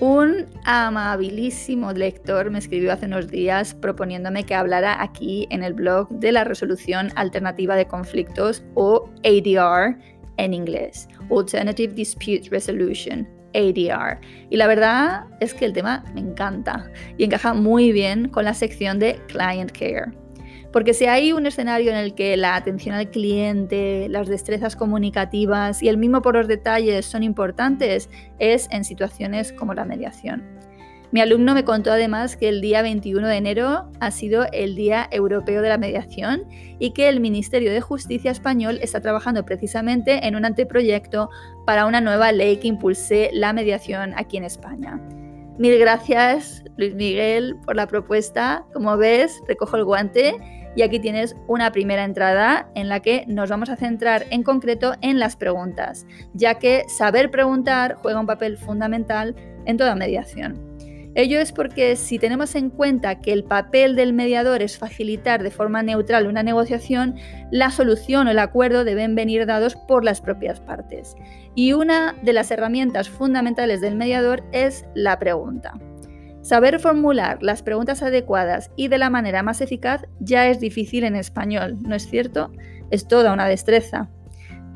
Un amabilísimo lector me escribió hace unos días proponiéndome que hablara aquí en el blog de la resolución alternativa de conflictos o ADR en inglés, Alternative Dispute Resolution, ADR. Y la verdad es que el tema me encanta y encaja muy bien con la sección de Client Care. Porque si hay un escenario en el que la atención al cliente, las destrezas comunicativas y el mismo por los detalles son importantes, es en situaciones como la mediación. Mi alumno me contó además que el día 21 de enero ha sido el Día Europeo de la Mediación y que el Ministerio de Justicia español está trabajando precisamente en un anteproyecto para una nueva ley que impulse la mediación aquí en España. Mil gracias, Luis Miguel, por la propuesta. Como ves, recojo el guante y aquí tienes una primera entrada en la que nos vamos a centrar en concreto en las preguntas, ya que saber preguntar juega un papel fundamental en toda mediación. Ello es porque si tenemos en cuenta que el papel del mediador es facilitar de forma neutral una negociación, la solución o el acuerdo deben venir dados por las propias partes. Y una de las herramientas fundamentales del mediador es la pregunta. Saber formular las preguntas adecuadas y de la manera más eficaz ya es difícil en español, ¿no es cierto? Es toda una destreza.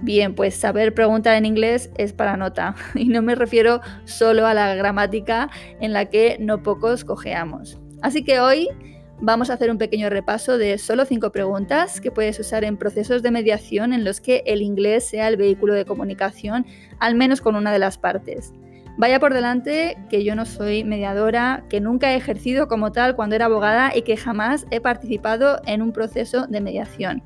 Bien, pues saber preguntar en inglés es para nota y no me refiero solo a la gramática en la que no pocos cojeamos. Así que hoy vamos a hacer un pequeño repaso de solo cinco preguntas que puedes usar en procesos de mediación en los que el inglés sea el vehículo de comunicación, al menos con una de las partes. Vaya por delante que yo no soy mediadora, que nunca he ejercido como tal cuando era abogada y que jamás he participado en un proceso de mediación.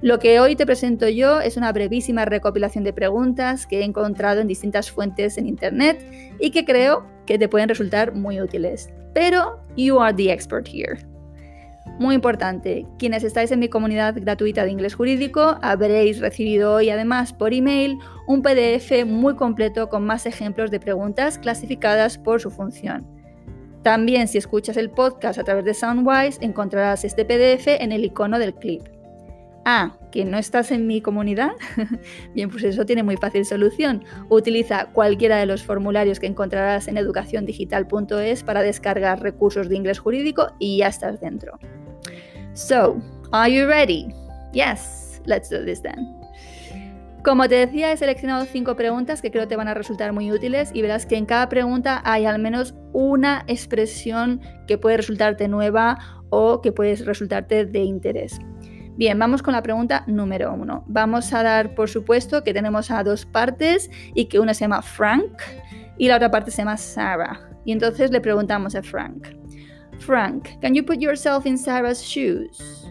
Lo que hoy te presento yo es una brevísima recopilación de preguntas que he encontrado en distintas fuentes en Internet y que creo que te pueden resultar muy útiles. Pero you are the expert here. Muy importante, quienes estáis en mi comunidad gratuita de inglés jurídico habréis recibido hoy además por email un PDF muy completo con más ejemplos de preguntas clasificadas por su función. También si escuchas el podcast a través de Soundwise encontrarás este PDF en el icono del clip. Ah, ¿que no estás en mi comunidad? Bien, pues eso tiene muy fácil solución. Utiliza cualquiera de los formularios que encontrarás en educaciondigital.es para descargar recursos de inglés jurídico y ya estás dentro. So, are you ready? Yes, let's do this then. Como te decía, he seleccionado cinco preguntas que creo te van a resultar muy útiles y verás que en cada pregunta hay al menos una expresión que puede resultarte nueva o que puede resultarte de interés. Bien, vamos con la pregunta número uno. Vamos a dar por supuesto que tenemos a dos partes y que una se llama Frank y la otra parte se llama Sarah. Y entonces le preguntamos a Frank. Frank, can you put yourself in Sarah's shoes?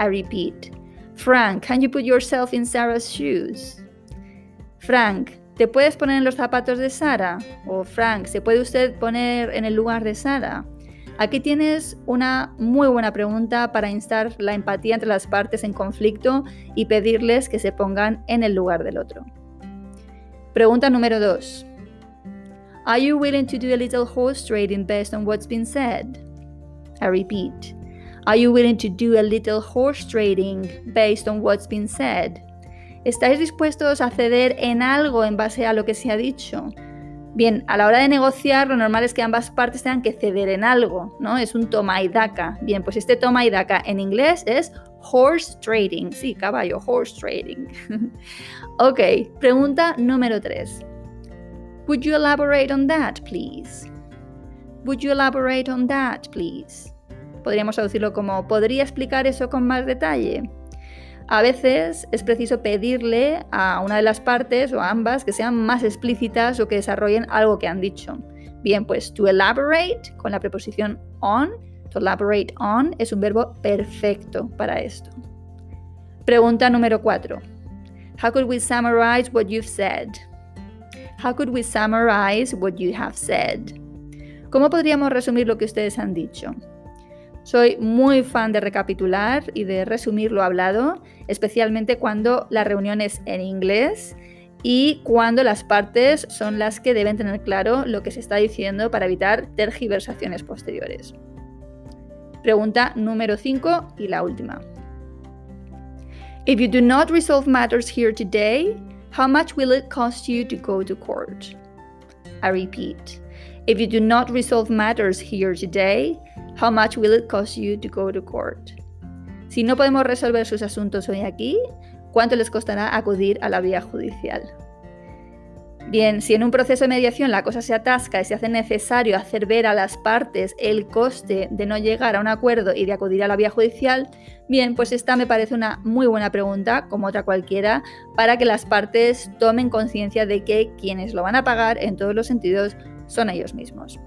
I repeat. Frank, can you put yourself in Sarah's shoes? Frank, ¿te puedes poner en los zapatos de Sara? O Frank, ¿se puede usted poner en el lugar de Sara? Aquí tienes una muy buena pregunta para instar la empatía entre las partes en conflicto y pedirles que se pongan en el lugar del otro. Pregunta número 2. Are you willing to do a little horse trading based on what's been said? I repeat. Are you willing to do a little horse trading based on what's been said? ¿Estáis dispuestos a ceder en algo en base a lo que se ha dicho? Bien, a la hora de negociar, lo normal es que ambas partes tengan que ceder en algo, ¿no? Es un toma y daca. Bien, pues este toma y daca en inglés es horse trading. Sí, caballo, horse trading. ok, pregunta número 3. Would you elaborate on that, please? Would you elaborate on that, please? Podríamos traducirlo como ¿podría explicar eso con más detalle? A veces es preciso pedirle a una de las partes o a ambas que sean más explícitas o que desarrollen algo que han dicho. Bien, pues to elaborate con la preposición on, to elaborate on es un verbo perfecto para esto. Pregunta número 4. How could we summarize what you've said? How could we summarize what you have said? ¿Cómo podríamos resumir lo que ustedes han dicho? Soy muy fan de recapitular y de resumir lo hablado, especialmente cuando la reunión es en inglés y cuando las partes son las que deben tener claro lo que se está diciendo para evitar tergiversaciones posteriores. Pregunta número 5 y la última. If you do not resolve matters here today, how much will it cost you to go to court? I repeat. If you do not resolve matters here today, how much will it cost you to go to court? Si no podemos resolver sus asuntos hoy aquí, ¿cuánto les costará acudir a la vía judicial? Bien, si en un proceso de mediación la cosa se atasca y se hace necesario hacer ver a las partes el coste de no llegar a un acuerdo y de acudir a la vía judicial, bien, pues esta me parece una muy buena pregunta, como otra cualquiera, para que las partes tomen conciencia de que quienes lo van a pagar en todos los sentidos son ellos mismos.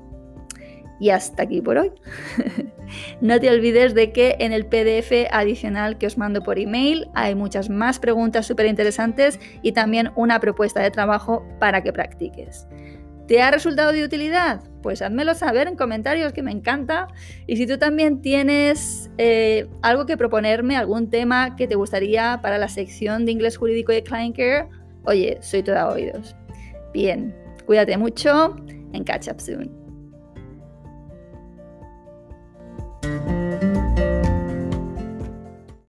Y hasta aquí por hoy. no te olvides de que en el PDF adicional que os mando por email hay muchas más preguntas súper interesantes y también una propuesta de trabajo para que practiques. ¿Te ha resultado de utilidad? Pues házmelo saber en comentarios que me encanta. Y si tú también tienes eh, algo que proponerme, algún tema que te gustaría para la sección de inglés jurídico de Client Care, oye, soy toda oídos. Bien, cuídate mucho and catch up soon.